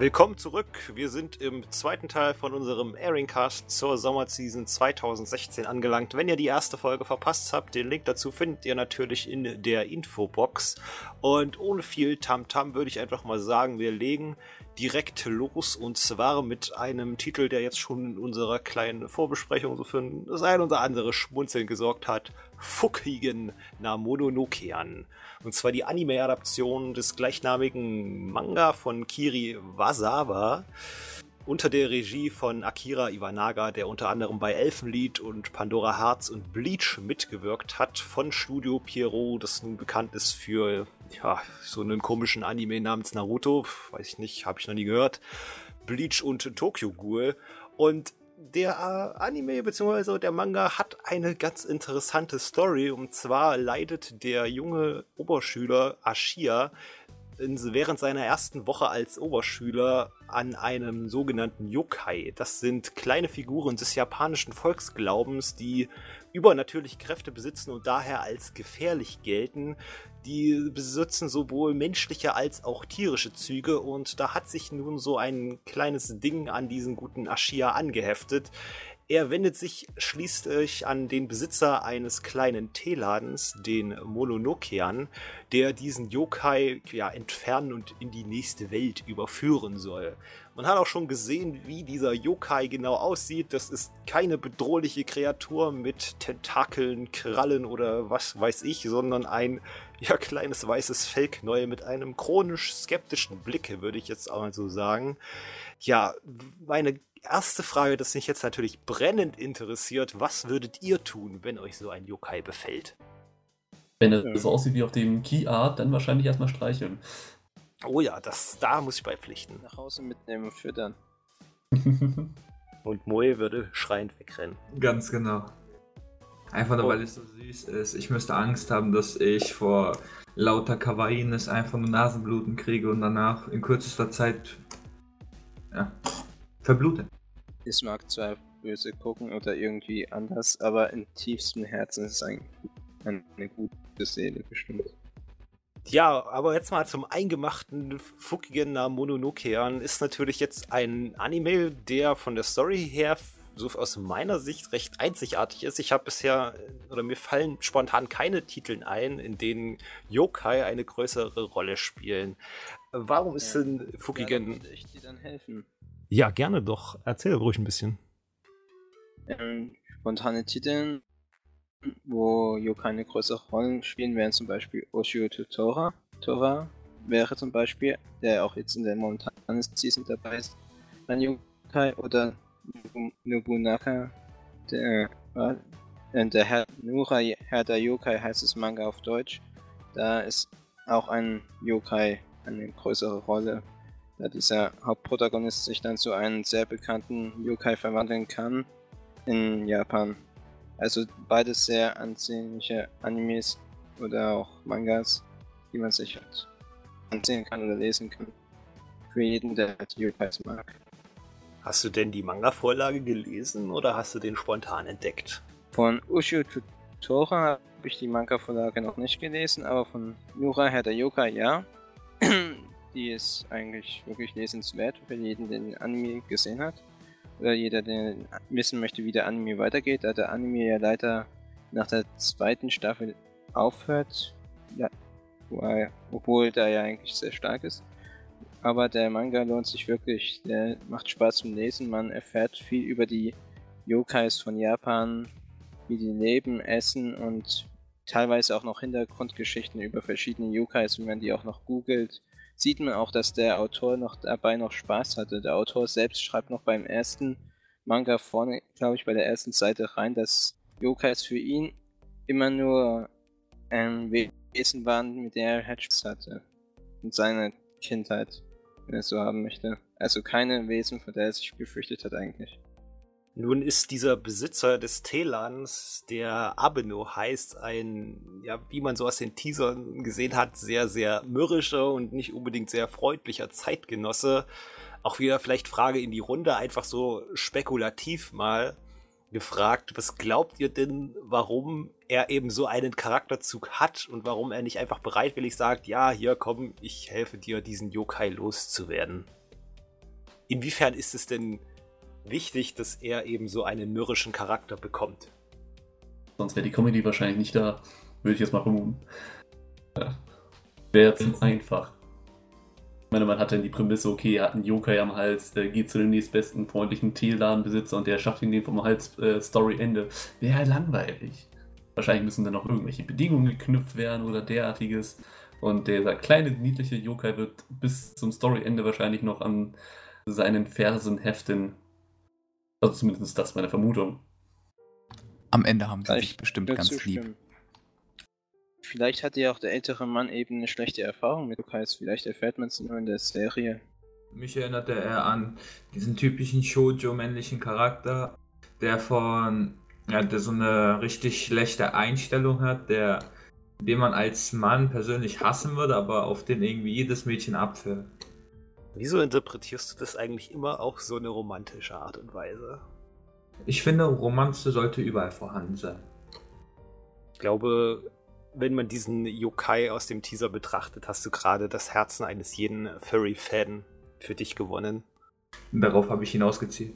Willkommen zurück. Wir sind im zweiten Teil von unserem Airingcast zur Sommerseason 2016 angelangt. Wenn ihr die erste Folge verpasst habt, den Link dazu findet ihr natürlich in der Infobox. Und ohne viel Tamtam -Tam würde ich einfach mal sagen, wir legen direkt los und zwar mit einem Titel, der jetzt schon in unserer kleinen Vorbesprechung so für das ein oder andere Schmunzeln gesorgt hat. Fukigen na Mononokean. Und zwar die Anime-Adaption des gleichnamigen Manga von Kiri Wasawa unter der Regie von Akira Iwanaga, der unter anderem bei Elfenlied und Pandora Hearts und Bleach mitgewirkt hat, von Studio Pierrot, das nun bekannt ist für ja, so einen komischen Anime namens Naruto, weiß ich nicht, habe ich noch nie gehört, Bleach und Tokyo Ghoul. Und der äh, Anime bzw. der Manga hat eine ganz interessante Story. Und zwar leidet der junge Oberschüler Ashia während seiner ersten Woche als Oberschüler an einem sogenannten Yokai. Das sind kleine Figuren des japanischen Volksglaubens, die übernatürliche Kräfte besitzen und daher als gefährlich gelten. Die besitzen sowohl menschliche als auch tierische Züge und da hat sich nun so ein kleines Ding an diesen guten Ashia angeheftet. Er wendet sich schließlich an den Besitzer eines kleinen Teeladens, den Mononokean, der diesen Yokai ja, entfernen und in die nächste Welt überführen soll. Man hat auch schon gesehen, wie dieser Yokai genau aussieht. Das ist keine bedrohliche Kreatur mit Tentakeln, Krallen oder was weiß ich, sondern ein ja, kleines weißes Fellknäuel mit einem chronisch skeptischen Blick, würde ich jetzt auch mal so sagen. Ja, meine erste Frage, das mich jetzt natürlich brennend interessiert, was würdet ihr tun, wenn euch so ein Yokai befällt? Wenn es ähm. so aussieht wie auf dem Key Art, dann wahrscheinlich erstmal streicheln. Oh ja, das, da muss ich beipflichten. Nach Hause mitnehmen und füttern. und Moe würde schreiend wegrennen. Ganz genau. Einfach nur, oh. weil es so süß ist. Ich müsste Angst haben, dass ich vor lauter Kawaiines einfach nur Nasenbluten kriege und danach in kürzester Zeit ja, verblute. Es mag zwar böse gucken oder irgendwie anders, aber im tiefsten Herzen ist es ein, eine gute Seele bestimmt. Ja, aber jetzt mal zum eingemachten Fukigen Mononokean ist natürlich jetzt ein Anime, der von der Story her so aus meiner Sicht recht einzigartig ist. Ich habe bisher, oder mir fallen spontan keine Titel ein, in denen Yokai eine größere Rolle spielen. Warum ist ja, denn Fukigen... Ja, ich dir dann helfen. Ja, gerne doch. Erzähl ruhig ein bisschen. Ähm, spontane Titel, wo Yokai eine größere Rolle spielen, wären zum Beispiel Oshio Tutora. Tora wäre zum Beispiel, der auch jetzt in der momentanen Season dabei ist, ein Yokai oder Nobunaka, der, äh, der Herr, Nura Herr der Yokai heißt es Manga auf Deutsch. Da ist auch ein Yokai eine größere Rolle da dieser Hauptprotagonist sich dann zu einem sehr bekannten Yokai verwandeln kann in Japan. Also beides sehr ansehnliche Animes oder auch Mangas, die man sich halt ansehen kann oder lesen kann. Für jeden, der halt Yokais mag. Hast du denn die Manga-Vorlage gelesen oder hast du den spontan entdeckt? Von Ushio Tutora habe ich die Manga-Vorlage noch nicht gelesen, aber von Nura Herr der Yokai ja. Die ist eigentlich wirklich lesenswert für jeden, der den Anime gesehen hat. Oder jeder, der wissen möchte, wie der Anime weitergeht, da der Anime ja leider nach der zweiten Staffel aufhört. Ja, obwohl der ja eigentlich sehr stark ist. Aber der Manga lohnt sich wirklich. Der macht Spaß zum Lesen. Man erfährt viel über die Yokais von Japan, wie die leben, essen und teilweise auch noch Hintergrundgeschichten über verschiedene Yokais, wie man die auch noch googelt sieht man auch, dass der Autor noch dabei noch Spaß hatte. Der Autor selbst schreibt noch beim ersten Manga vorne, glaube ich, bei der ersten Seite rein, dass Yokais für ihn immer nur ein Wesen waren, mit der er halt hatte. In seiner Kindheit, wenn er es so haben möchte. Also keine Wesen, vor der er sich gefürchtet hat eigentlich. Nun ist dieser Besitzer des Teeladens, der Abeno heißt, ein, ja, wie man so aus den Teasern gesehen hat, sehr, sehr mürrischer und nicht unbedingt sehr freundlicher Zeitgenosse. Auch wieder vielleicht Frage in die Runde, einfach so spekulativ mal gefragt, was glaubt ihr denn, warum er eben so einen Charakterzug hat und warum er nicht einfach bereitwillig sagt, ja, hier komm, ich helfe dir, diesen Yokai loszuwerden? inwiefern ist es denn wichtig, dass er eben so einen mürrischen Charakter bekommt? Sonst wäre die Comedy wahrscheinlich nicht da, würde ich jetzt mal vermuten. Ja. Wäre zu einfach. Ich meine, man hat dann die Prämisse, okay, er hat einen Yokai am Hals, äh, geht zu dem nächstbesten freundlichen Teeladenbesitzer und der schafft ihn den vom Hals äh, Story-Ende. Wäre halt langweilig. Wahrscheinlich müssen dann noch irgendwelche Bedingungen geknüpft werden oder derartiges. Und dieser kleine, niedliche Yokai wird bis zum Story-Ende wahrscheinlich noch an seinen Fersen heften. Also zumindest das meine Vermutung. Am Ende haben sie Kann sich ich bestimmt ganz lieb. zustimmen. Vielleicht hatte ja auch der ältere Mann eben eine schlechte Erfahrung mit Yokais. Vielleicht erfährt man es nur in der Serie. Mich erinnerte er an diesen typischen Shoujo-männlichen Charakter, der von, ja, der so eine richtig schlechte Einstellung hat, der, den man als Mann persönlich hassen würde, aber auf den irgendwie jedes Mädchen abfällt. Wieso interpretierst du das eigentlich immer auf so eine romantische Art und Weise? Ich finde, Romanze sollte überall vorhanden sein. Ich glaube, wenn man diesen Yokai aus dem Teaser betrachtet, hast du gerade das Herzen eines jeden Furry-Fan für dich gewonnen. Darauf habe ich hinausgezielt.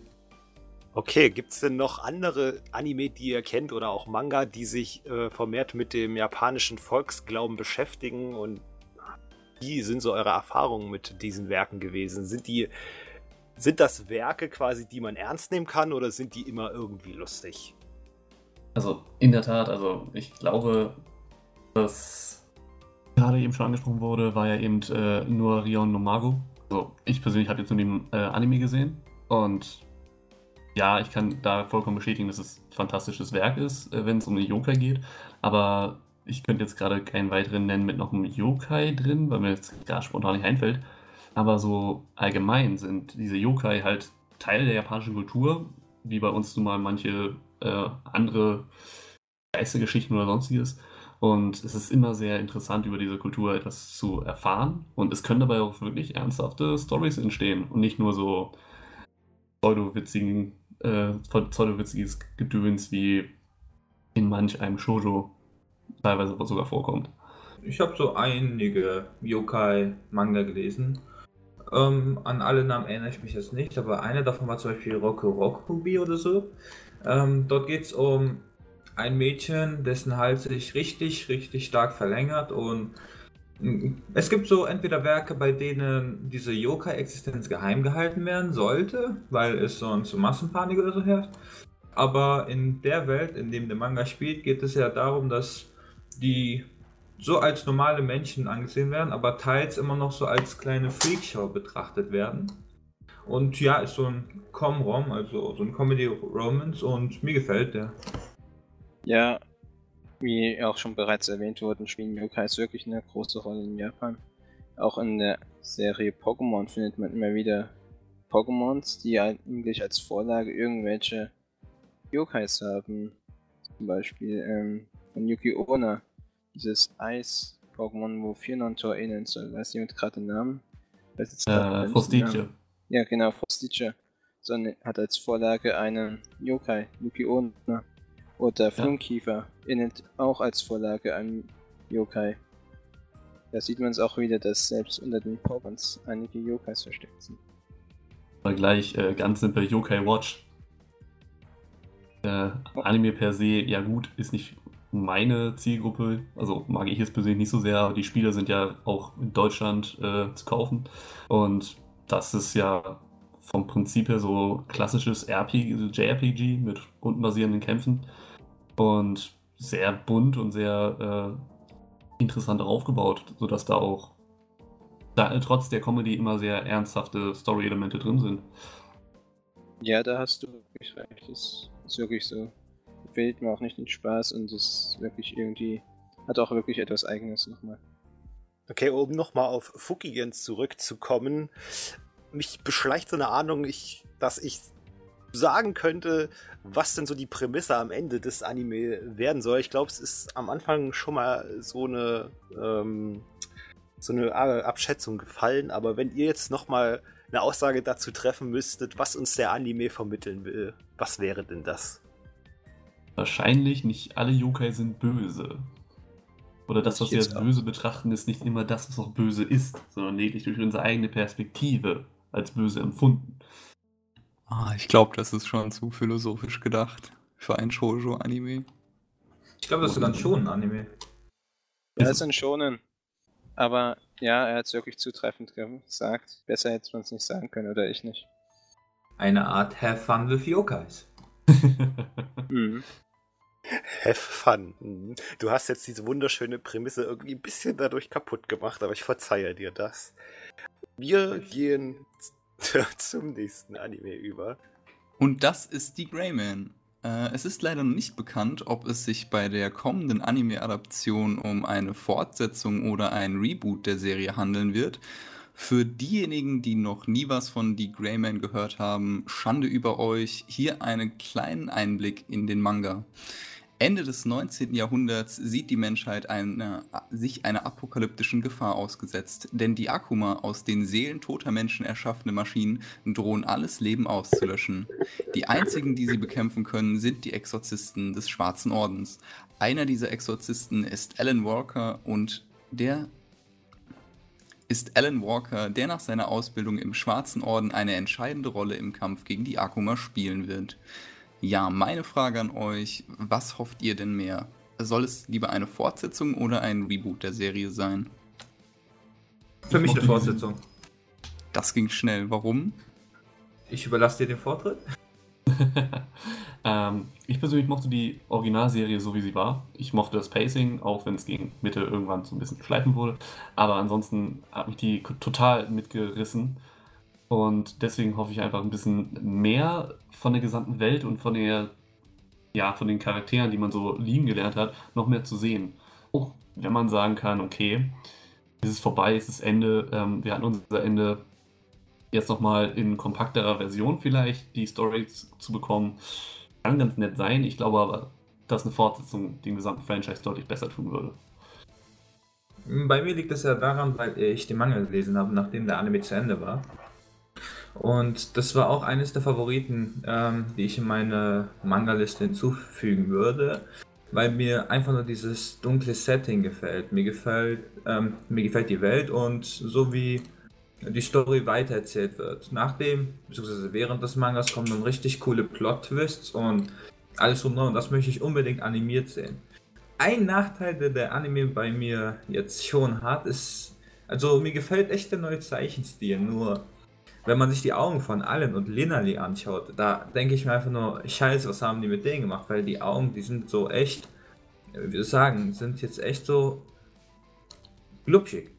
Okay, gibt's denn noch andere Anime, die ihr kennt oder auch Manga, die sich äh, vermehrt mit dem japanischen Volksglauben beschäftigen und wie sind so eure Erfahrungen mit diesen Werken gewesen? Sind die sind das Werke quasi, die man ernst nehmen kann oder sind die immer irgendwie lustig? Also in der Tat, also ich glaube, was gerade eben schon angesprochen wurde, war ja eben äh, nur Rion no Mago. Also ich persönlich habe jetzt nur den äh, Anime gesehen und ja, ich kann da vollkommen bestätigen, dass es ein fantastisches Werk ist, äh, wenn es um den Yokai geht. Aber ich könnte jetzt gerade keinen weiteren nennen mit noch einem Yokai drin, weil mir jetzt gar spontan nicht einfällt. Aber so allgemein sind diese Yokai halt Teil der japanischen Kultur, wie bei uns nun mal manche äh, andere Geistergeschichten oder sonstiges. Und es ist immer sehr interessant, über diese Kultur etwas zu erfahren. Und es können dabei auch wirklich ernsthafte Stories entstehen und nicht nur so pseudowitzigen, äh, pseudowitziges Gedöns wie in manch einem Shoujo teilweise sogar vorkommt. Ich habe so einige Yokai-Manga gelesen. Ähm, an alle Namen erinnere ich mich jetzt nicht, aber einer davon war zum Beispiel Roku Rokubi oder so. Ähm, dort geht es um ein Mädchen, dessen Hals sich richtig, richtig stark verlängert und mm, es gibt so entweder Werke, bei denen diese Yokai-Existenz geheim gehalten werden sollte, weil es sonst so Massenpanik oder so herrscht. Aber in der Welt, in dem der Manga spielt, geht es ja darum, dass die so als normale Menschen angesehen werden, aber teils immer noch so als kleine Freakshow betrachtet werden. Und ja, ist so ein Com-Rom, also so ein Comedy-Romance und mir gefällt der. Ja, wie auch schon bereits erwähnt wurde, spielen Yokais wirklich eine große Rolle in Japan. Auch in der Serie Pokémon findet man immer wieder Pokémons, die eigentlich als Vorlage irgendwelche Yokais haben. Zum Beispiel ähm, von Yuki Onna, dieses Eis-Pokémon, wo Fionantor ähneln soll. Weiß jemand gerade den Namen? Äh. Namen. Ja, genau, Frostitje. Sondern hat als Vorlage einen Yokai, Yuki Onna. Oder Flunkiefer, ähnelt auch als Vorlage einen Yokai. Da sieht man es auch wieder, dass selbst unter den Pokémons einige Yokais versteckt sind. Mal gleich äh, ganz simpel Yokai Watch. Äh, Anime per se, ja gut, ist nicht meine Zielgruppe. Also mag ich es persönlich nicht so sehr, die Spiele sind ja auch in Deutschland äh, zu kaufen. Und das ist ja vom Prinzip her so klassisches RPG, JRPG mit rundenbasierenden Kämpfen. Und sehr bunt und sehr äh, interessant aufgebaut, sodass da auch da, trotz der Comedy immer sehr ernsthafte Story-Elemente drin sind. Ja, da hast du wirklich recht. Das ist wirklich so. Fehlt mir auch nicht den Spaß und ist wirklich irgendwie. Hat auch wirklich etwas Eigenes nochmal. Okay, um nochmal auf Fukigens zurückzukommen. Mich beschleicht so eine Ahnung, ich, dass ich sagen könnte, was denn so die Prämisse am Ende des Anime werden soll. Ich glaube, es ist am Anfang schon mal so eine, ähm, so eine Abschätzung gefallen, aber wenn ihr jetzt nochmal eine Aussage dazu treffen müsstet, was uns der Anime vermitteln will, was wäre denn das? Wahrscheinlich nicht alle Yokai sind böse. Oder das, was wir als böse betrachten, ist nicht immer das, was auch böse ist, sondern lediglich durch unsere eigene Perspektive als böse empfunden. Ah, ich glaube, das ist schon zu philosophisch gedacht für ein Shoujo-Anime. Ich glaube, das ist sogar ein Shonen-Anime. Ja, es sind Schonen. Aber ja, er hat es wirklich zutreffend gesagt. Besser hätte man es nicht sagen können, oder ich nicht. Eine Art Have Fun with Yokais. Mhm. Have fun. Mhm. Du hast jetzt diese wunderschöne Prämisse irgendwie ein bisschen dadurch kaputt gemacht, aber ich verzeihe dir das. Wir gehen zum nächsten Anime über. Und das ist die Greyman. Äh, es ist leider noch nicht bekannt, ob es sich bei der kommenden Anime-Adaption um eine Fortsetzung oder ein Reboot der Serie handeln wird. Für diejenigen, die noch nie was von Die Greyman gehört haben, Schande über euch, hier einen kleinen Einblick in den Manga. Ende des 19. Jahrhunderts sieht die Menschheit eine, sich einer apokalyptischen Gefahr ausgesetzt, denn die Akuma, aus den Seelen toter Menschen erschaffene Maschinen, drohen alles Leben auszulöschen. Die einzigen, die sie bekämpfen können, sind die Exorzisten des Schwarzen Ordens. Einer dieser Exorzisten ist Alan Walker und der ist Alan Walker, der nach seiner Ausbildung im Schwarzen Orden eine entscheidende Rolle im Kampf gegen die Akuma spielen wird. Ja, meine Frage an euch, was hofft ihr denn mehr? Soll es lieber eine Fortsetzung oder ein Reboot der Serie sein? Für mich eine Fortsetzung. Das ging schnell. Warum? Ich überlasse dir den Vortritt. ähm, ich persönlich mochte die Originalserie so wie sie war. Ich mochte das Pacing, auch wenn es gegen Mitte irgendwann so ein bisschen schleifen wurde. Aber ansonsten hat mich die total mitgerissen. Und deswegen hoffe ich einfach ein bisschen mehr von der gesamten Welt und von der, ja, von den Charakteren, die man so lieben gelernt hat, noch mehr zu sehen. Auch wenn man sagen kann, okay, es ist vorbei, es ist Ende, ähm, wir hatten unser Ende jetzt nochmal in kompakterer Version vielleicht die Story zu bekommen, kann ganz nett sein. Ich glaube aber, dass eine Fortsetzung dem gesamten Franchise deutlich besser tun würde. Bei mir liegt es ja daran, weil ich den Manga gelesen habe, nachdem der Anime zu Ende war. Und das war auch eines der Favoriten, ähm, die ich in meine Manga-Liste hinzufügen würde, weil mir einfach nur dieses dunkle Setting gefällt. Mir gefällt, ähm, mir gefällt die Welt und so wie die Story weitererzählt wird. Nachdem, beziehungsweise während des Mangas kommen dann richtig coole Plot-Twists und alles drumherum. Und das möchte ich unbedingt animiert sehen. Ein Nachteil, der der Anime bei mir jetzt schon hat, ist, also mir gefällt echt der neue Zeichenstil, nur wenn man sich die Augen von Allen und Linali anschaut, da denke ich mir einfach nur, scheiße, was haben die mit denen gemacht, weil die Augen, die sind so echt, wie soll ich sagen, sind jetzt echt so glubschig.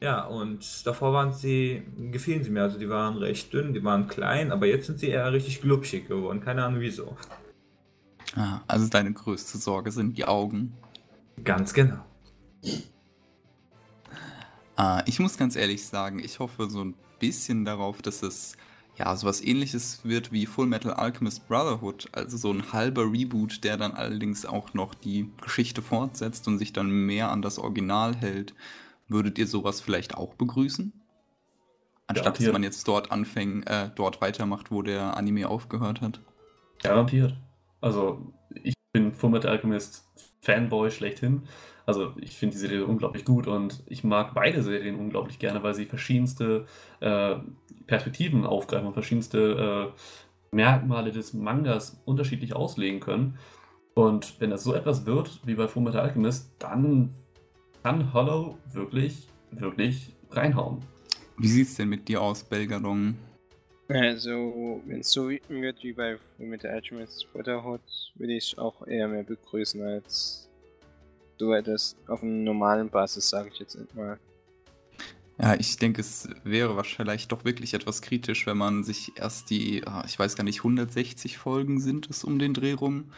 Ja, und davor waren sie, gefielen sie mir, also die waren recht dünn, die waren klein, aber jetzt sind sie eher richtig glubschig geworden, keine Ahnung wieso. Ah, also deine größte Sorge sind die Augen. Ganz genau. Ah, ich muss ganz ehrlich sagen, ich hoffe so ein bisschen darauf, dass es ja sowas ähnliches wird wie Full Metal Alchemist Brotherhood, also so ein halber Reboot, der dann allerdings auch noch die Geschichte fortsetzt und sich dann mehr an das Original hält. Würdet ihr sowas vielleicht auch begrüßen? Anstatt dass Garantiert. man jetzt dort anfängt, äh, dort weitermacht, wo der Anime aufgehört hat. Garantiert. Also, ich bin Fullmetal Alchemist Fanboy schlechthin. Also, ich finde die Serie unglaublich gut und ich mag beide Serien unglaublich gerne, weil sie verschiedenste äh, Perspektiven aufgreifen und verschiedenste äh, Merkmale des Mangas unterschiedlich auslegen können. Und wenn das so etwas wird wie bei Fullmetal Alchemist, dann kann Hollow wirklich, wirklich reinhauen. Wie sieht's denn mit dir aus, Belgadong? Also, wenn es so wird wie bei mit der Alchemist Brotherhood, würde ich es auch eher mehr begrüßen als so etwas auf einer normalen Basis, sage ich jetzt mal. Ja, ich denke, es wäre wahrscheinlich doch wirklich etwas kritisch, wenn man sich erst die, ah, ich weiß gar nicht, 160 Folgen sind es um den Dreh rum,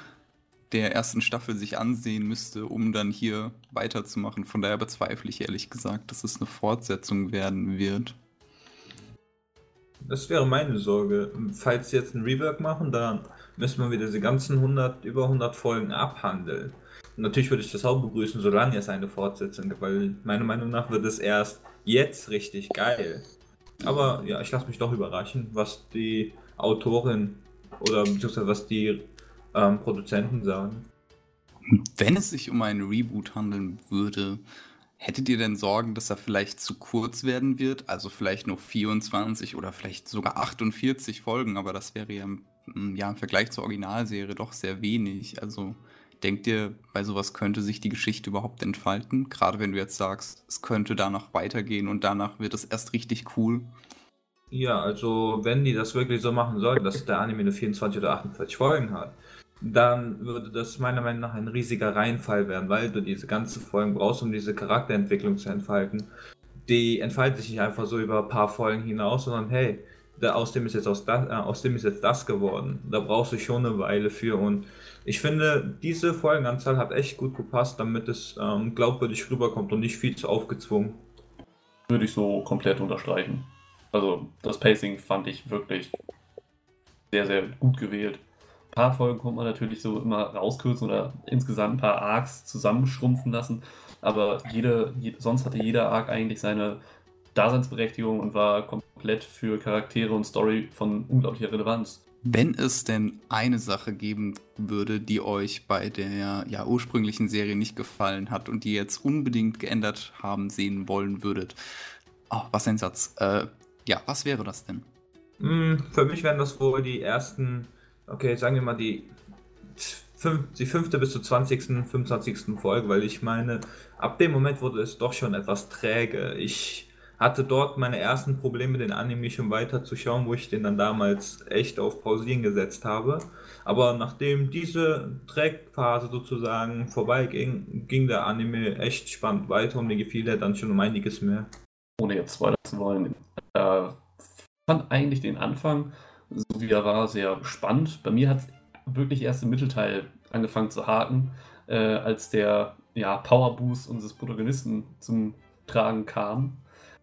der ersten Staffel sich ansehen müsste, um dann hier weiterzumachen. Von daher bezweifle ich ehrlich gesagt, dass es eine Fortsetzung werden wird. Das wäre meine Sorge. Falls sie jetzt ein Rework machen, dann müssen wir wieder diese ganzen 100, über 100 Folgen abhandeln. Natürlich würde ich das auch begrüßen, solange es eine Fortsetzung gibt, weil meiner Meinung nach wird es erst jetzt richtig geil. Aber ja, ich lasse mich doch überraschen, was die Autorin oder beziehungsweise was die ähm, Produzenten sagen. Wenn es sich um einen Reboot handeln würde, hättet ihr denn Sorgen, dass er vielleicht zu kurz werden wird? Also vielleicht nur 24 oder vielleicht sogar 48 Folgen, aber das wäre ja, ja im Vergleich zur Originalserie doch sehr wenig. Also denkt ihr, bei sowas könnte sich die Geschichte überhaupt entfalten? Gerade wenn du jetzt sagst, es könnte danach weitergehen und danach wird es erst richtig cool. Ja, also wenn die das wirklich so machen sollten, dass der Anime nur 24 oder 48 Folgen hat, dann würde das meiner Meinung nach ein riesiger Reinfall werden, weil du diese ganzen Folgen brauchst, um diese Charakterentwicklung zu entfalten. Die entfaltet sich nicht einfach so über ein paar Folgen hinaus, sondern hey, da, aus, dem ist jetzt aus, das, äh, aus dem ist jetzt das geworden. Da brauchst du schon eine Weile für und ich finde, diese Folgenanzahl hat echt gut gepasst, damit es ähm, glaubwürdig rüberkommt und nicht viel zu aufgezwungen. Würde ich so komplett unterstreichen. Also das Pacing fand ich wirklich sehr, sehr gut gewählt. Ein paar Folgen konnte man natürlich so immer rauskürzen oder insgesamt ein paar Arcs zusammenschrumpfen lassen. Aber jede, je, sonst hatte jeder Arc eigentlich seine Daseinsberechtigung und war komplett für Charaktere und Story von unglaublicher Relevanz. Wenn es denn eine Sache geben würde, die euch bei der ja, ursprünglichen Serie nicht gefallen hat und die jetzt unbedingt geändert haben sehen wollen würdet, oh, was ein Satz. Äh, ja, was wäre das denn? Mm, für mich wären das wohl die ersten, okay, sagen wir mal die, fünf, die fünfte bis zur 20., 25. Folge, weil ich meine, ab dem Moment wurde es doch schon etwas träge. Ich hatte dort meine ersten Probleme, den Anime schon weiterzuschauen, wo ich den dann damals echt auf Pausieren gesetzt habe. Aber nachdem diese Trackphase sozusagen vorbeiging, ging der Anime echt spannend weiter und mir gefiel er dann schon um einiges mehr. Ohne jetzt spoilern zu wollen, äh, fand eigentlich den Anfang, so wie er war, sehr spannend. Bei mir hat es wirklich erst im Mittelteil angefangen zu haken, äh, als der ja, Powerboost unseres Protagonisten zum Tragen kam.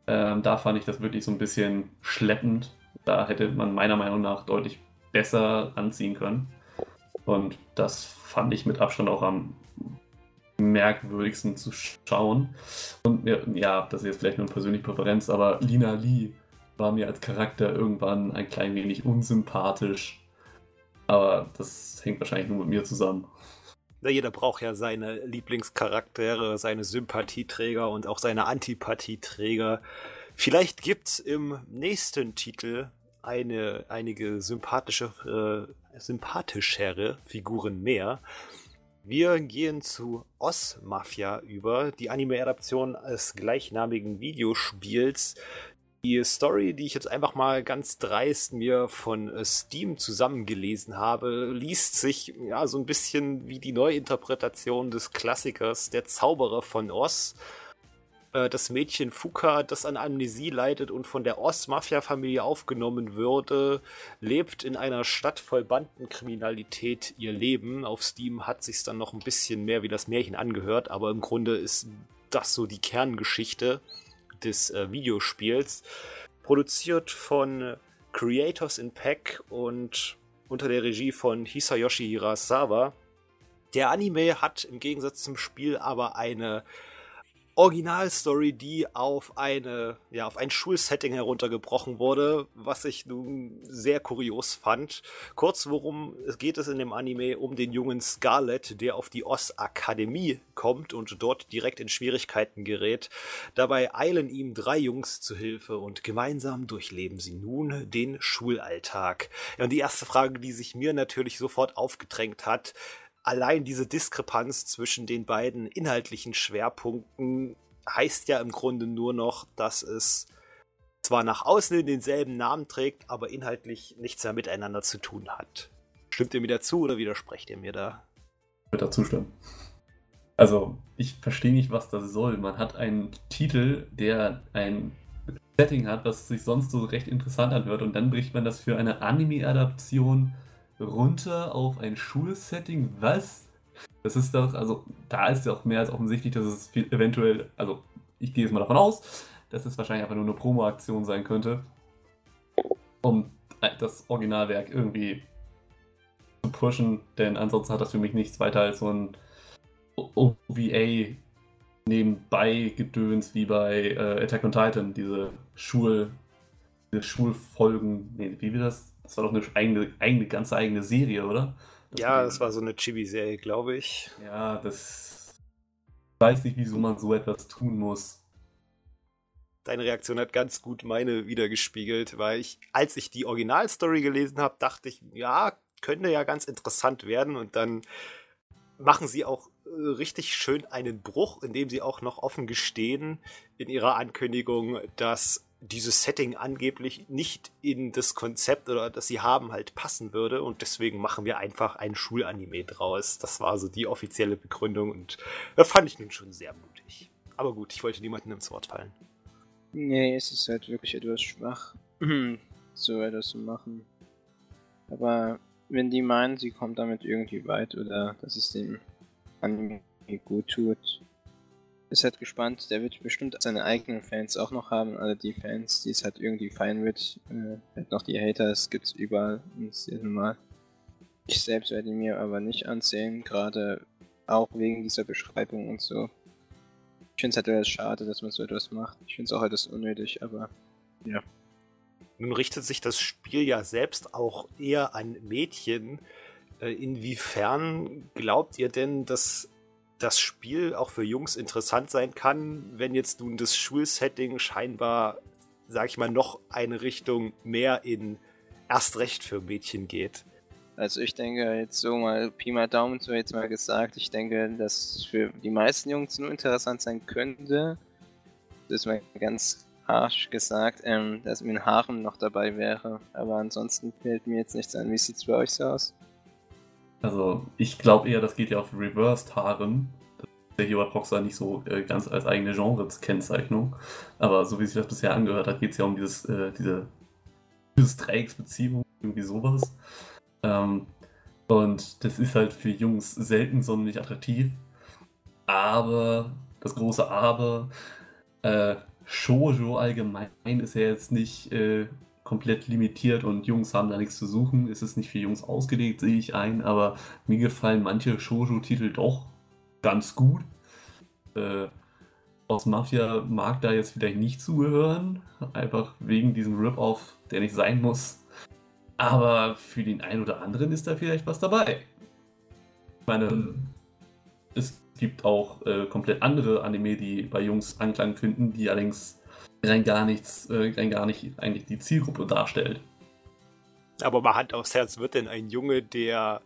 Ähm, da fand ich das wirklich so ein bisschen schleppend. Da hätte man meiner Meinung nach deutlich besser anziehen können. Und das fand ich mit Abstand auch am merkwürdigsten zu schauen. Und ja, das ist jetzt vielleicht nur eine persönliche Präferenz, aber Lina Lee war mir als Charakter irgendwann ein klein wenig unsympathisch. Aber das hängt wahrscheinlich nur mit mir zusammen. Na, jeder braucht ja seine Lieblingscharaktere, seine Sympathieträger und auch seine Antipathieträger. Vielleicht gibt's im nächsten Titel eine, einige sympathische, äh, sympathischere Figuren mehr. Wir gehen zu Oz Mafia über, die Anime-Adaption des gleichnamigen Videospiels, die Story, die ich jetzt einfach mal ganz dreist mir von äh, Steam zusammengelesen habe, liest sich ja so ein bisschen wie die Neuinterpretation des Klassikers Der Zauberer von Oz. Äh, das Mädchen Fuka, das an Amnesie leidet und von der Oz-Mafia-Familie aufgenommen würde, lebt in einer Stadt voll Bandenkriminalität ihr Leben. Auf Steam hat sich's dann noch ein bisschen mehr wie das Märchen angehört, aber im Grunde ist das so die Kerngeschichte des äh, Videospiels. Produziert von Creators in Pack und unter der Regie von Hisayoshi Hirasawa. Der Anime hat im Gegensatz zum Spiel aber eine Originalstory, die auf eine, ja, auf ein Schulsetting heruntergebrochen wurde, was ich nun sehr kurios fand. Kurz, worum geht es in dem Anime um den jungen Scarlett, der auf die Oz Akademie kommt und dort direkt in Schwierigkeiten gerät. Dabei eilen ihm drei Jungs zu Hilfe und gemeinsam durchleben sie nun den Schulalltag. Ja, und die erste Frage, die sich mir natürlich sofort aufgedrängt hat, allein diese Diskrepanz zwischen den beiden inhaltlichen Schwerpunkten heißt ja im Grunde nur noch, dass es zwar nach außen denselben Namen trägt, aber inhaltlich nichts mehr miteinander zu tun hat. Stimmt ihr mir dazu oder widersprecht ihr mir da? Ich würde dazu stimmen. Also, ich verstehe nicht, was das soll. Man hat einen Titel, der ein Setting hat, was sich sonst so recht interessant anhört, und dann bricht man das für eine Anime-Adaption runter auf ein Schulsetting. Was? Das ist doch, also da ist ja auch mehr als offensichtlich, dass es eventuell, also ich gehe jetzt mal davon aus, dass es wahrscheinlich einfach nur eine Promo-Aktion sein könnte, um das Originalwerk irgendwie zu pushen, denn ansonsten hat das für mich nichts weiter als so ein OVA nebenbei Gedöns wie bei äh, Attack on Titan, diese Schul, diese Schulfolgen, nee, wie wir das das war doch eine eigene, eigene ganz eigene Serie, oder? Das ja, das war so eine Chibi-Serie, glaube ich. Ja, das. weiß nicht, wieso man so etwas tun muss. Deine Reaktion hat ganz gut meine wiedergespiegelt, weil ich, als ich die Originalstory gelesen habe, dachte ich, ja, könnte ja ganz interessant werden und dann machen sie auch äh, richtig schön einen Bruch, indem sie auch noch offen gestehen in ihrer Ankündigung, dass dieses Setting angeblich nicht in das Konzept oder das sie haben halt passen würde und deswegen machen wir einfach ein Schulanime draus. Das war so die offizielle Begründung und das fand ich nun schon sehr mutig. Aber gut, ich wollte niemandem ins Wort fallen. Nee, es ist halt wirklich etwas schwach, so etwas zu machen. Aber wenn die meinen, sie kommt damit irgendwie weit oder dass es dem Anime gut tut, ist halt gespannt. Der wird bestimmt seine eigenen Fans auch noch haben. Alle die Fans, die es halt irgendwie feiern wird. Äh, halt noch die Haters gibt's überall. Das ist normal. Ich selbst werde ihn mir aber nicht ansehen, gerade auch wegen dieser Beschreibung und so. Ich finde es halt etwas schade, dass man so etwas macht. Ich finde es auch etwas unnötig, aber ja. Nun richtet sich das Spiel ja selbst auch eher an Mädchen. Äh, inwiefern glaubt ihr denn, dass das Spiel auch für Jungs interessant sein kann, wenn jetzt nun das Schulsetting scheinbar, sag ich mal, noch eine Richtung mehr in erst recht für Mädchen geht? Also ich denke jetzt so mal Pi mal Daumen so jetzt mal gesagt, ich denke, dass für die meisten Jungs nur interessant sein könnte, das ist mal ganz harsch gesagt, ähm, dass mir ein Haaren noch dabei wäre. Aber ansonsten fällt mir jetzt nichts an. Wie sieht's bei euch so aus? Also, ich glaube eher, das geht ja auf Reversed Haaren. Das ist ja hier bei Proxer nicht so äh, ganz als eigene Genre-Kennzeichnung. Aber so wie sich das bisher angehört hat, geht es ja um dieses, äh, diese dieses Dreiecksbeziehung, irgendwie sowas. Ähm, und das ist halt für Jungs selten sonderlich attraktiv. Aber, das große Aber, äh, Shoujo allgemein ist ja jetzt nicht äh, komplett limitiert und Jungs haben da nichts zu suchen. Es ist nicht für Jungs ausgelegt, sehe ich ein, aber mir gefallen manche Shoujo-Titel doch ganz gut. Äh, aus Mafia mag da jetzt vielleicht nicht zugehören, einfach wegen diesem Rip-Off, der nicht sein muss. Aber für den einen oder anderen ist da vielleicht was dabei. Ich meine, es gibt auch äh, komplett andere Anime, die bei Jungs Anklang finden, die allerdings rein gar nichts, äh, rein gar nicht eigentlich die Zielgruppe darstellt. Aber mal Hand aufs Herz, wird denn ein Junge, der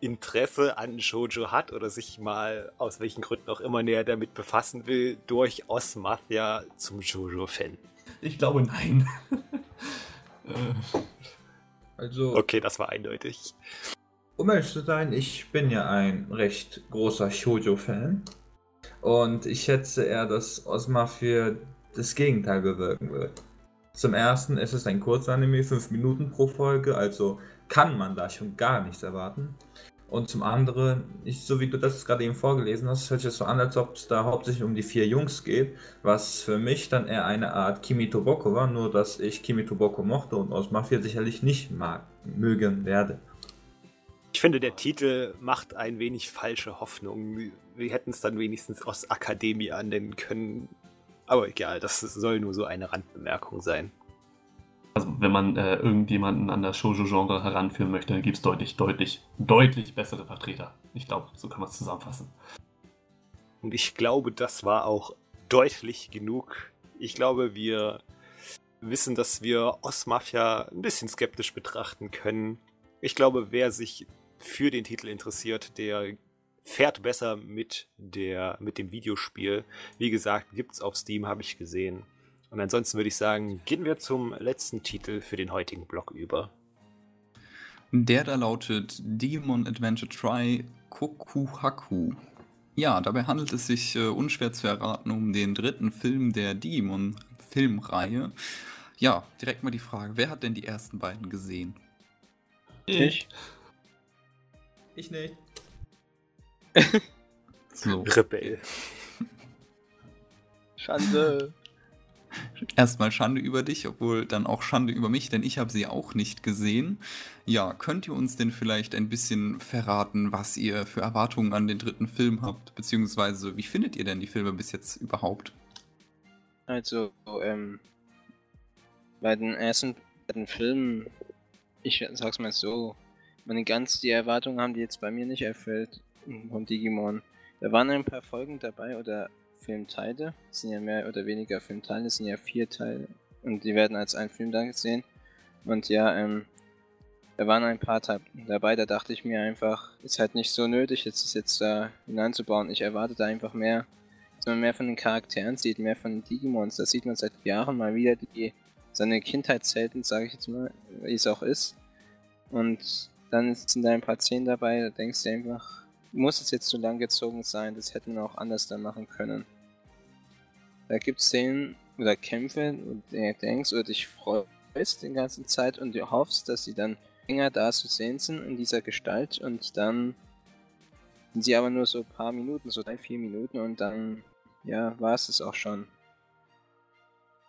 Interesse an Shoujo hat oder sich mal aus welchen Gründen auch immer näher damit befassen will, durchaus Mafia zum Shoujo-Fan? Ich glaube nein. Also, Okay, das war eindeutig. um ehrlich zu sein, ich bin ja ein recht großer Shoujo-Fan. Und ich schätze eher, dass Osma für das Gegenteil bewirken wird. Zum ersten ist es ein Kurzanime, 5 Minuten pro Folge, also kann man da schon gar nichts erwarten. Und zum anderen, ich, so wie du das gerade eben vorgelesen hast, hört sich das so an, als ob es da hauptsächlich um die vier Jungs geht, was für mich dann eher eine Art Kimi Toboko war, nur dass ich Kimi Toboko mochte und aus Mafia sicherlich nicht mag, mögen werde. Ich finde, der Titel macht ein wenig falsche Hoffnung. Wir hätten es dann wenigstens aus Akademie annennen können. Aber egal, das soll nur so eine Randbemerkung sein. Also wenn man äh, irgendjemanden an das Shoujo-Genre heranführen möchte, dann gibt es deutlich, deutlich, deutlich bessere Vertreter. Ich glaube, so kann man es zusammenfassen. Und ich glaube, das war auch deutlich genug. Ich glaube, wir wissen, dass wir Osmafia ein bisschen skeptisch betrachten können. Ich glaube, wer sich für den Titel interessiert, der fährt besser mit, der, mit dem Videospiel. Wie gesagt, gibt's auf Steam, habe ich gesehen. Und ansonsten würde ich sagen, gehen wir zum letzten Titel für den heutigen Blog über. Der da lautet Digimon Adventure Try Kokuhaku. Ja, dabei handelt es sich äh, unschwer zu erraten um den dritten Film der Digimon-Filmreihe. Ja, direkt mal die Frage, wer hat denn die ersten beiden gesehen? Ich? Ich nicht. So, Rebell. Schande. erstmal Schande über dich, obwohl dann auch Schande über mich, denn ich habe sie auch nicht gesehen. Ja, könnt ihr uns denn vielleicht ein bisschen verraten, was ihr für Erwartungen an den dritten Film habt? Beziehungsweise, wie findet ihr denn die Filme bis jetzt überhaupt? Also, ähm, bei den ersten beiden Filmen, ich sag's mal so, meine ganz die Erwartungen haben die jetzt bei mir nicht erfüllt von Digimon. Da waren ein paar Folgen dabei oder Filmteile. Das sind ja mehr oder weniger Filmteile, das sind ja vier Teile und die werden als ein Film da gesehen. Und ja, ähm, da waren ein paar dabei, da dachte ich mir einfach, ist halt nicht so nötig, jetzt ist jetzt da hineinzubauen. Ich erwarte da einfach mehr, dass man mehr von den Charakteren sieht, mehr von den Digimons. Da sieht man seit Jahren mal wieder die seine Kindheitshelden, sage ich jetzt mal, wie es auch ist. Und dann sind da ein paar Szenen dabei, da denkst du einfach, muss es jetzt so lang gezogen sein, das hätten wir auch anders dann machen können. Da gibt es Szenen oder Kämpfe, und du denkst oder dich freust die ganze Zeit und du hoffst, dass sie dann länger da zu sehen sind in dieser Gestalt und dann sind sie aber nur so ein paar Minuten, so drei, vier Minuten und dann, ja, war es es auch schon.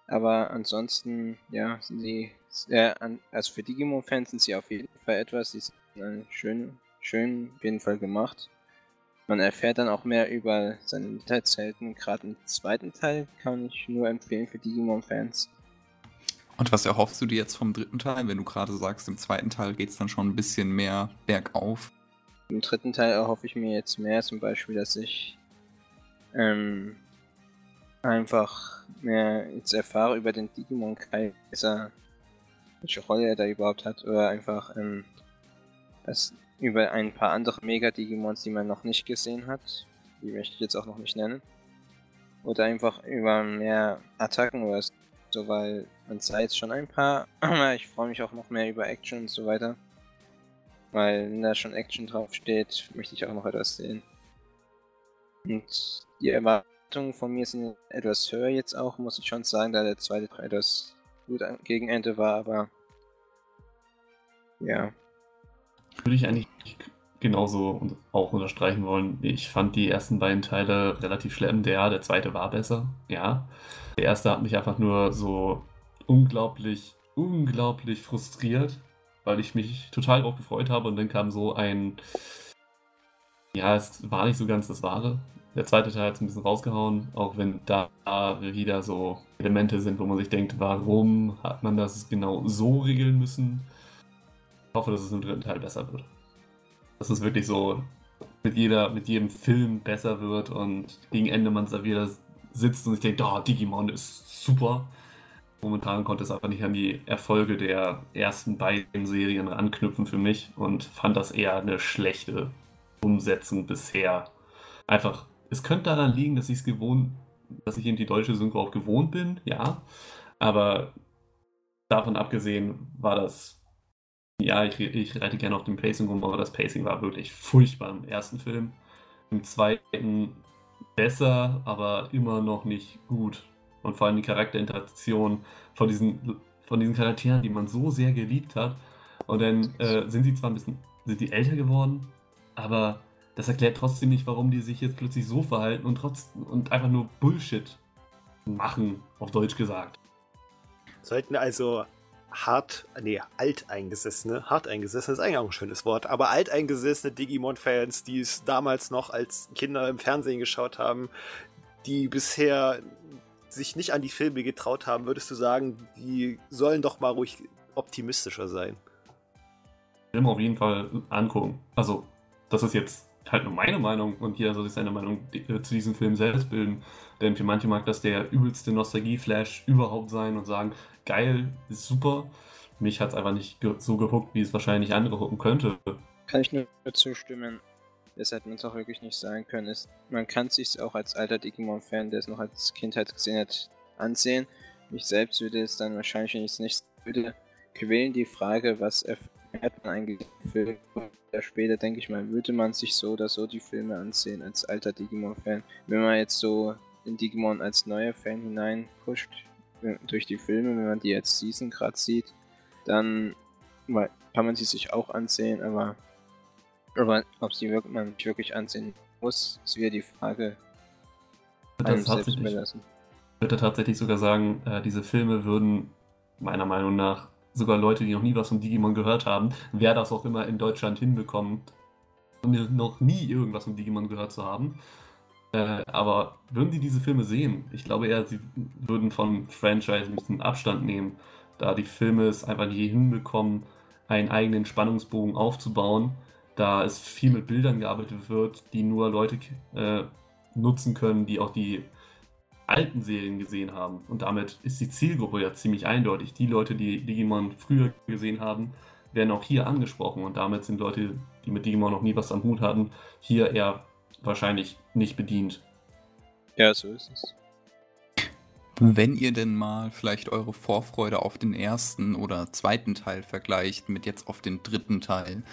Aber ansonsten, ja, sind sie sehr, also für Digimon-Fans sind sie auf jeden Fall etwas, die sind schön, schön auf jeden Fall gemacht. Man erfährt dann auch mehr über seine Detailzelten. Gerade im zweiten Teil kann ich nur empfehlen für Digimon-Fans. Und was erhoffst du dir jetzt vom dritten Teil, wenn du gerade sagst, im zweiten Teil geht es dann schon ein bisschen mehr bergauf? Im dritten Teil erhoffe ich mir jetzt mehr, zum Beispiel, dass ich ähm, einfach mehr jetzt erfahre über den Digimon Kaiser, welche Rolle er da überhaupt hat, oder einfach ähm, das über ein paar andere Mega-Digimons, die man noch nicht gesehen hat. Die möchte ich jetzt auch noch nicht nennen. Oder einfach über mehr Attacken oder so, weil man sah jetzt schon ein paar. ich freue mich auch noch mehr über Action und so weiter. Weil wenn da schon Action drauf steht, möchte ich auch noch etwas sehen. Und die Erwartungen von mir sind etwas höher jetzt auch, muss ich schon sagen, da der zweite Teil etwas gut gegen Ende war, aber ja. Würde ich eigentlich genauso auch unterstreichen wollen. Ich fand die ersten beiden Teile relativ schlimm. Der, der zweite war besser, ja. Der erste hat mich einfach nur so unglaublich, unglaublich frustriert, weil ich mich total drauf gefreut habe und dann kam so ein, ja, es war nicht so ganz das Wahre. Der zweite Teil hat es ein bisschen rausgehauen, auch wenn da wieder so Elemente sind, wo man sich denkt, warum hat man das genau so regeln müssen. Ich hoffe, dass es im dritten Teil besser wird. Dass es wirklich so mit, jeder, mit jedem Film besser wird und gegen Ende man da wieder sitzt und sich denkt, oh, Digimon ist super. Momentan konnte es aber nicht an die Erfolge der ersten beiden Serien anknüpfen für mich und fand das eher eine schlechte Umsetzung bisher. Einfach es könnte daran liegen, dass ich es gewohnt, dass ich eben die deutsche Synchro auch gewohnt bin, ja. Aber davon abgesehen war das, ja, ich, ich reite gerne auf dem Pacing rum, aber das Pacing war wirklich furchtbar im ersten Film. Im zweiten besser, aber immer noch nicht gut. Und vor allem die Charakterinteraktion von diesen, von diesen Charakteren, die man so sehr geliebt hat. Und dann äh, sind sie zwar ein bisschen, sind die älter geworden, aber das erklärt trotzdem nicht, warum die sich jetzt plötzlich so verhalten und trotzdem und einfach nur Bullshit machen, auf Deutsch gesagt. Sollten also hart, nee, alteingesessene, hart eingesessene ist eigentlich auch ein schönes Wort, aber alteingesessene Digimon-Fans, die es damals noch als Kinder im Fernsehen geschaut haben, die bisher sich nicht an die Filme getraut haben, würdest du sagen, die sollen doch mal ruhig optimistischer sein? Film auf jeden Fall angucken. Also, das ist jetzt halt nur meine Meinung und jeder soll sich seine Meinung äh, zu diesem Film selbst bilden. Denn für manche mag das der übelste Nostalgie-Flash überhaupt sein und sagen, geil, ist super. Mich hat es einfach nicht so gehuckt, wie es wahrscheinlich andere hucken könnte. Kann ich nur zustimmen. Das hätte man es auch wirklich nicht sagen können. Ist, man kann es sich auch als alter Digimon-Fan, der es noch als Kindheit gesehen hat, ansehen. Mich selbst würde es dann wahrscheinlich, wenn ich es nicht würde, quälen die Frage, was hat man eigentlich Film später, denke ich mal, würde man sich so oder so die Filme ansehen als alter Digimon-Fan. Wenn man jetzt so in Digimon als neuer Fan hineinpusht durch die Filme, wenn man die jetzt Season gerade sieht, dann kann man sie sich auch ansehen, aber, aber ob sie wirklich, man wirklich ansehen muss, ist wieder die Frage. Ich würde tatsächlich sogar sagen, äh, diese Filme würden meiner Meinung nach sogar Leute, die noch nie was von Digimon gehört haben, wer das auch immer in Deutschland hinbekommt, noch nie irgendwas von Digimon gehört zu haben. Äh, aber würden sie diese Filme sehen? Ich glaube eher, sie würden von Franchise ein bisschen Abstand nehmen, da die Filme es einfach nie hinbekommen, einen eigenen Spannungsbogen aufzubauen, da es viel mit Bildern gearbeitet wird, die nur Leute äh, nutzen können, die auch die alten Serien gesehen haben. Und damit ist die Zielgruppe ja ziemlich eindeutig. Die Leute, die Digimon früher gesehen haben, werden auch hier angesprochen. Und damit sind Leute, die mit Digimon noch nie was am Hut hatten, hier eher wahrscheinlich nicht bedient. Ja, so ist es. Wenn ihr denn mal vielleicht eure Vorfreude auf den ersten oder zweiten Teil vergleicht mit jetzt auf den dritten Teil,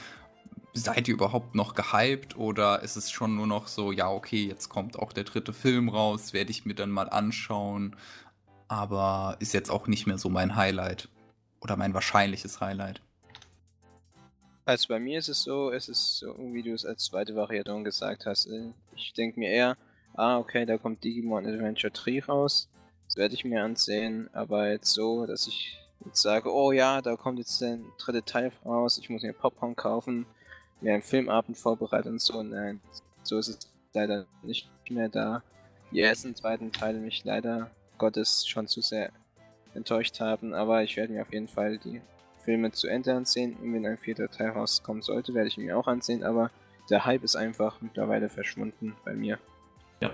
seid ihr überhaupt noch gehypt oder ist es schon nur noch so, ja, okay, jetzt kommt auch der dritte Film raus, werde ich mir dann mal anschauen, aber ist jetzt auch nicht mehr so mein Highlight oder mein wahrscheinliches Highlight? Also bei mir ist es so, es ist so, wie du es als zweite Variation gesagt hast. Äh, ich denke mir eher, ah, okay, da kommt Digimon Adventure 3 raus. Das werde ich mir ansehen, aber jetzt so, dass ich jetzt sage, oh ja, da kommt jetzt der dritte Teil raus, ich muss mir Popcorn kaufen, mir einen Filmabend vorbereiten und so. Nein, so ist es leider nicht mehr da. Die ersten, zweiten Teile mich leider Gottes schon zu sehr enttäuscht haben, aber ich werde mir auf jeden Fall die Filme zu Ende ansehen und wenn ein vierter Teil rauskommen sollte, werde ich ihn mir auch ansehen, aber der Hype ist einfach mittlerweile verschwunden bei mir. Ja,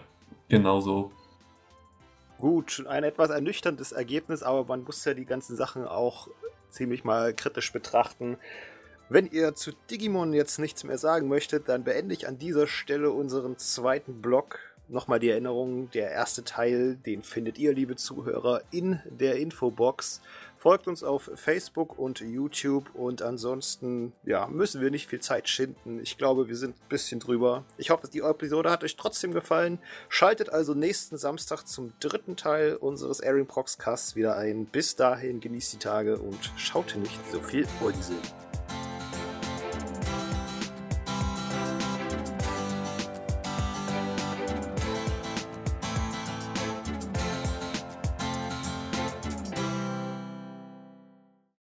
genau so. Gut, ein etwas ernüchterndes Ergebnis, aber man muss ja die ganzen Sachen auch ziemlich mal kritisch betrachten. Wenn ihr zu Digimon jetzt nichts mehr sagen möchtet, dann beende ich an dieser Stelle unseren zweiten Block. Nochmal die Erinnerung, der erste Teil, den findet ihr, liebe Zuhörer, in der Infobox. Folgt uns auf Facebook und YouTube und ansonsten, ja, müssen wir nicht viel Zeit schinden. Ich glaube, wir sind ein bisschen drüber. Ich hoffe, die Episode hat euch trotzdem gefallen. Schaltet also nächsten Samstag zum dritten Teil unseres Airing Proxcasts wieder ein. Bis dahin genießt die Tage und schaut nicht so viel Unsinn.